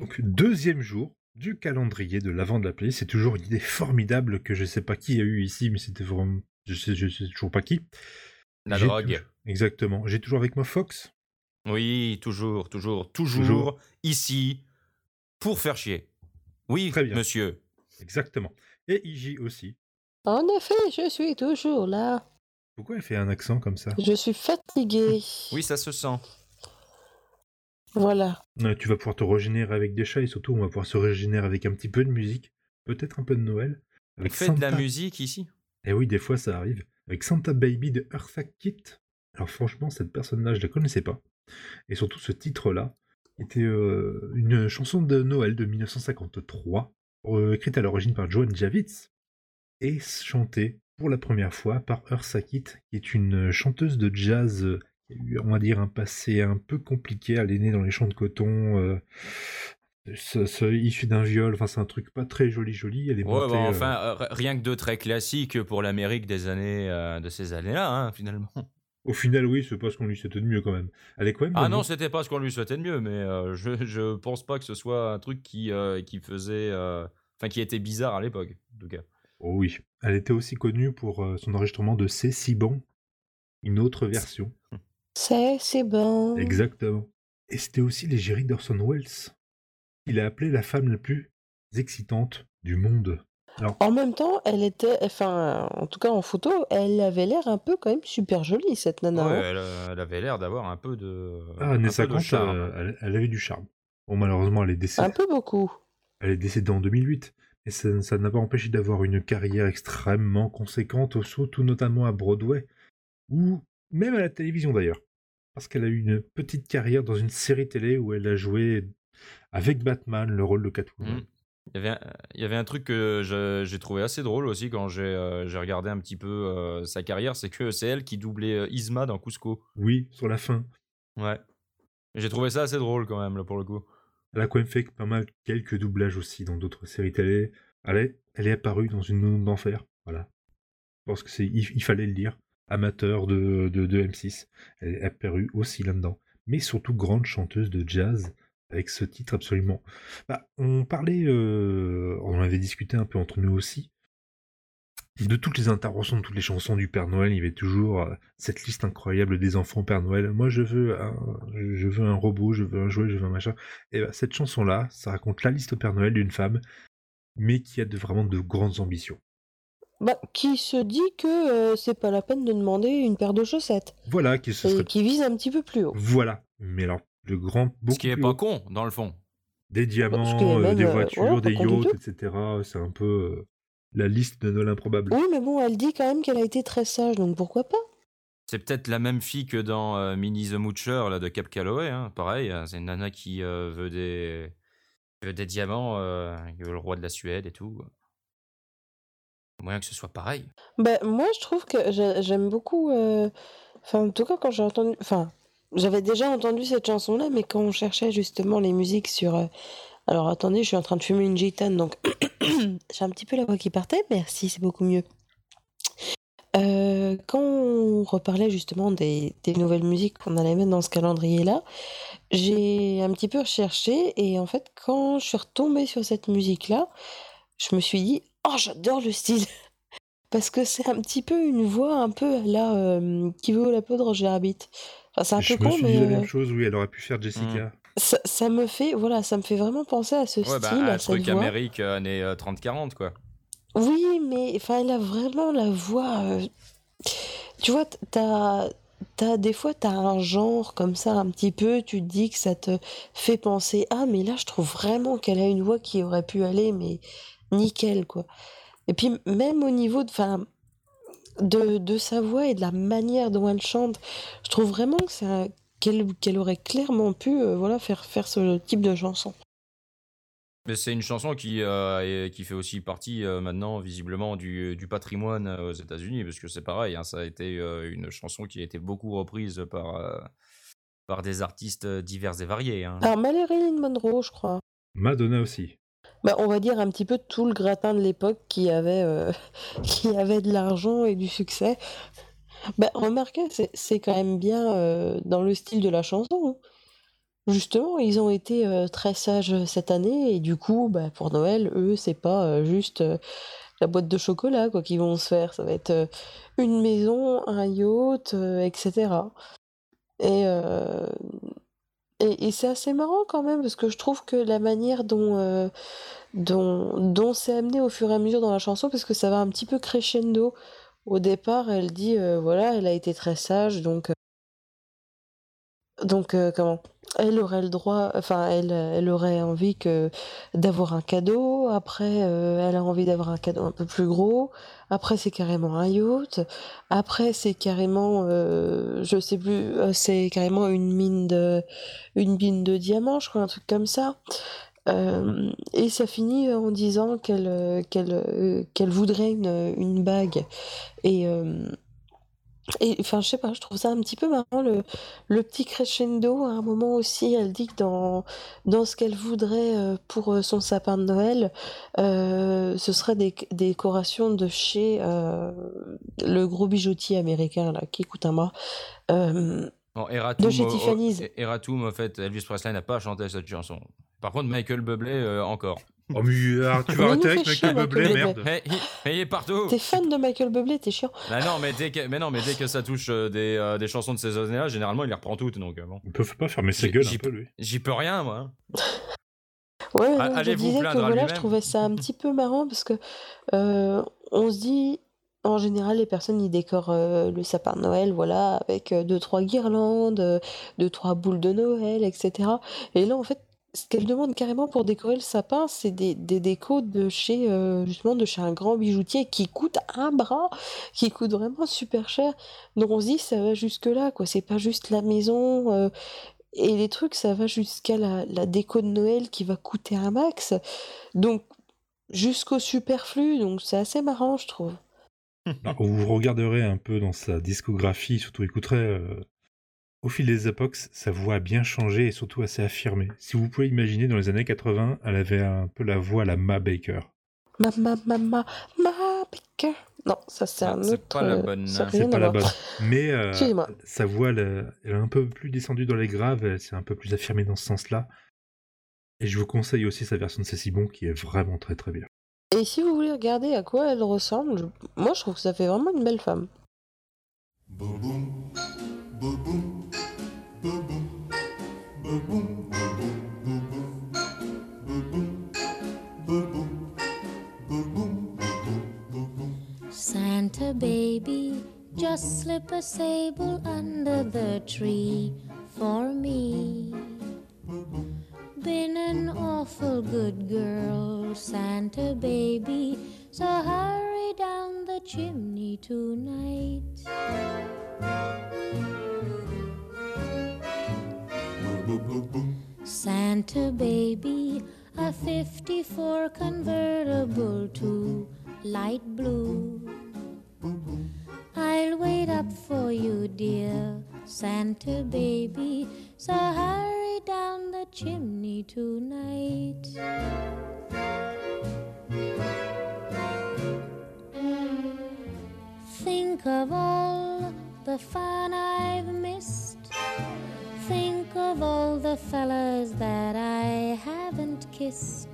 Donc, deuxième jour du calendrier de l'avant de la playlist. C'est toujours une idée formidable que je sais pas qui a eu ici, mais c'était vraiment. Je sais, je sais toujours pas qui. La drogue. Exactement. J'ai toujours avec moi Fox. Oui, toujours, toujours, toujours, Toujours. ici pour faire chier. Oui, Très bien. monsieur. Exactement. Et Iji aussi. En effet, je suis toujours là. Pourquoi elle fait un accent comme ça? Je suis fatiguée. Oui, ça se sent. Voilà. Euh, Tu vas pouvoir te régénérer avec des chats et surtout on va pouvoir se régénérer avec un petit peu de musique. Peut-être un peu de Noël. Avec fait de la Santa- musique ici. Et oui, des fois ça arrive. Avec Santa Baby de Eartha Kitt. Alors franchement, cette personne-là, je la connaissais pas. Et surtout ce titre-là était euh, une chanson de Noël de 1953, euh, écrite à l'origine par Joan Javits et chantée pour la première fois par Eartha Kitt, qui est une chanteuse de jazz on va dire, un passé un peu compliqué. Elle est née dans les champs de coton. euh, ce- ce- issue d'un viol, enfin c'est un truc pas très joli joli. Elle est Ouais, montée, bah, euh, enfin, euh, rien que de très classique pour l'Amérique des années, euh, de ces années-là, hein, finalement. Au final, oui, c'est pas ce qu'on lui souhaitait de mieux quand même. Elle est quand même. Ah non, c'était pas ce qu'on lui souhaitait de mieux, mais je, je pense pas que ce soit un truc qui, qui faisait. Enfin, qui était bizarre à l'époque, en tout cas. Oh oui. Elle était aussi connue pour son enregistrement de C'est si bon, une autre version. C'est, c'est bon. Exactement. Et c'était aussi l'égérie d'Orson Welles. Il a appelé la femme la plus excitante du monde. Alors, En même temps, elle était, enfin, en tout cas en photo, elle avait l'air un peu quand même super jolie cette nana. Ouais, hein. elle, euh, elle avait l'air d'avoir un peu de. ah, un années peu de 50, charme. euh, elle, elle avait du charme. Bon, malheureusement, elle est décédée. Un peu beaucoup. Elle est décédée en 2008. Et ça ça n'a pas empêché d'avoir une carrière extrêmement conséquente, surtout notamment à Broadway, ou même à la télévision d'ailleurs. Parce qu'elle a eu une petite carrière dans une série télé où elle a joué avec Batman le rôle de Catwoman. Mhm. Il y, avait un, il y avait un truc que j'ai trouvé assez drôle aussi quand j'ai euh, regardé un petit peu euh, sa carrière, c'est que c'est elle qui doublait euh, Isma dans Cusco. Oui, sur la fin. Ouais. J'ai trouvé ça assez drôle quand même, là, pour le coup. Elle a quand même fait pas mal quelques doublages aussi dans d'autres séries télé. Elle est, elle est apparue dans une Nounou d'enfer. Voilà. Je pense que c'est, il, il fallait le dire. Amateur de, de, de M6. Elle est apparue aussi là-dedans. Mais surtout grande chanteuse de jazz avec ce titre absolument. Bah, on parlait, euh, on avait discuté un peu entre nous aussi. De toutes les interventions, de toutes les chansons du Père Noël, il y avait toujours euh, cette liste incroyable des enfants Père Noël. Moi, je veux un, je veux un robot, je veux un jouet, je veux un machin. Et bah, cette chanson-là, ça raconte la liste au Père Noël d'une femme, mais qui a vraiment de grandes ambitions. Bah, qui se dit que euh, c'est pas la peine de demander une paire de chaussettes. Voilà, qui se serait... qui vise un petit peu plus haut. Voilà. Mais alors, de grands, beaucoup Ce qui est pas haut. con, dans le fond. Des diamants, qui est euh, des euh, voitures, des yachts, etc. C'est un peu euh, la liste de Noël improbable. Oui, mais bon, elle dit quand même qu'elle a été très sage, donc pourquoi pas? C'est peut-être la même fille que dans euh, Minnie the Moocher là, de Cap Calloway. Hein. Pareil, hein, c'est une nana qui euh, veut, des... veut des diamants, euh, qui veut le roi de la Suède et tout. Moyen que ce soit pareil. Bah, moi, je trouve que j'ai- j'aime beaucoup. euh, Enfin, en tout cas, quand j'ai entendu. Enfin, j'avais déjà entendu cette chanson-là, mais quand on cherchait justement les musiques sur. euh, Alors, attendez, je suis en train de fumer une gitane, donc j'ai un petit peu la voix qui partait. Merci, c'est beaucoup mieux. Euh, quand on reparlait justement des, des nouvelles musiques qu'on allait mettre dans ce calendrier-là, j'ai un petit peu recherché et en fait, quand je suis retombée sur cette musique-là, je me suis dit, oh, j'adore le style. Parce que c'est un petit peu une voix un peu à la euh, qui vaut la peau de Roger Rabbit. Enfin, c'est un Je peu me con, suis mais dit la euh, même chose, oui, elle aurait pu faire Jessica. ça, ça me fait, voilà, ça me fait vraiment penser à ce Ouais, bah, style, un à cette truc voix. Amérique euh, années euh, 30-40, quoi. Oui, mais enfin, elle a vraiment la voix. euh, Tu vois, t'as, t'as des fois, t'as un genre comme ça, un petit peu. Tu te dis que ça te fait penser. Ah, mais là, je trouve vraiment qu'elle a une voix qui aurait pu aller, mais nickel, quoi. Et puis, même au niveau de, enfin, de, de sa voix et de la manière dont elle chante, je trouve vraiment que c'est qu'elle, qu'elle aurait clairement pu, euh, voilà, faire faire ce type de chanson. Mais c'est une chanson qui, euh, est- qui fait aussi partie euh, maintenant, visiblement, du, du patrimoine aux États-Unis, parce que c'est pareil, hein, ça a été euh, une chanson qui a été beaucoup reprise par, euh, par des artistes divers et variés. hein. Alors, Marilyn Monroe, je crois. Madonna aussi. Bah, on va dire un petit peu tout le gratin de l'époque qui avait, euh, qui avait de l'argent et du succès. Bah, remarquez, c'est, quand même bien euh, dans le style de la chanson. hein. Justement, ils ont été, très sages, cette année et du coup, bah, pour Noël, eux, c'est pas, juste, la boîte de chocolat quoi qu'ils vont se faire. Ça va être, une maison, un yacht, etc. et et c'est assez marrant quand même parce que je trouve que la manière dont, dont dont c'est amené au fur et à mesure dans la chanson parce que ça va un petit peu crescendo. Au départ, elle dit, voilà, elle a été très sage donc donc comment? Elle aurait le droit, enfin elle, elle aurait envie que d'avoir un cadeau. Après, elle a envie d'avoir un cadeau un peu plus gros. Après, c'est carrément un yacht. Après, c'est carrément, je sais plus, c'est carrément une mine de, une mine de diamants, je crois, un truc comme ça. et ça finit en disant qu'elle, qu'elle, qu'elle voudrait une, une bague. Et et enfin, je sais pas, je trouve ça un petit peu marrant le, le petit crescendo. À un moment aussi, elle dit que dans, dans ce qu'elle voudrait euh, pour euh, son sapin de Noël, euh, ce serait des, décorations de chez le gros bijoutier américain là, qui coûte un bras. Eratum, de chez Tiffany's. Eratum, en fait, Elvis Presley n'a pas chanté cette chanson. Par contre, Michael Bublé, encore. Oh, mais ah, tu vas arrêter avec Michael Bublé, merde. Mais, il est partout. T'es fan de Michael Bublé, t'es chiant. Bah non, mais dès que, mais non, mais dès que ça touche euh, des, euh, des chansons de ces années-là, généralement, il les reprend toutes. Donc, euh, bon. Il peut pas fermer ses gueules un peu, lui. J'y peux rien, moi. ouais, je disais que voilà, je trouvais ça un petit peu marrant parce que on se dit, en général, les personnes ils décorent le sapin de Noël, voilà, avec deux trois guirlandes, deux trois boules de Noël, etc. Et là, en fait, ce qu'elle demande carrément pour décorer le sapin, c'est des, des décos de chez, euh, justement, de chez un grand bijoutier qui coûte un bras, qui coûte vraiment super cher. Donc on se dit, ça va jusque-là, quoi. C'est pas juste la maison. Euh, et les trucs, ça va jusqu'à la, la déco de Noël qui va coûter un max. Donc, jusqu'au superflu. Donc c'est assez marrant, je trouve. Bah, vous regarderez un peu dans sa discographie, surtout écouterez euh, au fil des époques, sa voix a bien changé et surtout assez affirmée. Si vous pouvez imaginer, dans les années 80, elle avait un peu la voix à la Ma Baker. Ma, ma, ma, ma, ma Baker. Non, ça c'est un autre. C'est pas la bonne. C'est pas la bonne. Mais euh, sa voix, elle, est un peu plus descendue dans les graves, elle s'est un peu plus affirmée dans ce sens-là. Et je vous conseille aussi sa version de Cécile Bon qui est vraiment très très bien. Et si vous voulez regarder à quoi elle ressemble, moi je trouve que ça fait vraiment une belle femme. Santa baby, just slip a sable under the tree for me. Been an awful good girl, Santa baby, so hurry down the chimney tonight. Santa baby, a 54 convertible to light blue. I'll wait up for you, dear Santa baby, so hurry down the chimney tonight. Think of all the fun I've all the fellas that I haven't kissed.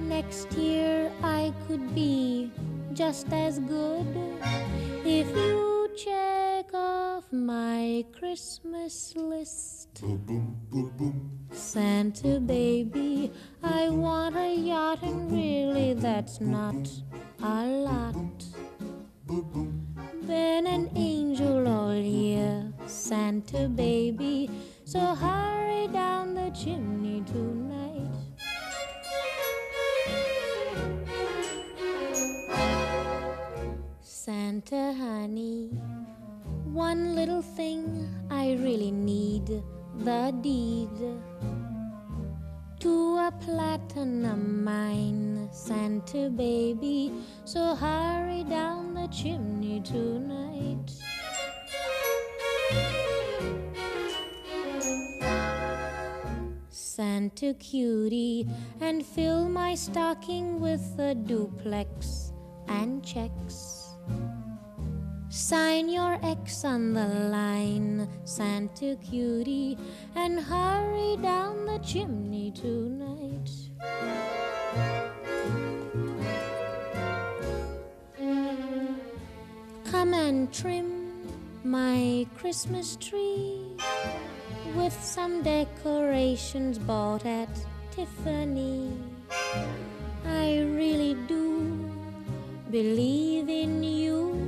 Next year I could be just as good if you check off my Christmas list. Santa baby, I want a yacht, and really that's not Santa honey, one little thing I really need the deed to a platinum mine, Santa baby, so hurry down the chimney tonight. Santa cutie and fill my stocking with a duplex and checks. Sign your X on the line, Santa cutie, and hurry down the chimney tonight. Come and trim my Christmas tree with some decorations bought at Tiffany. I really do believe in you.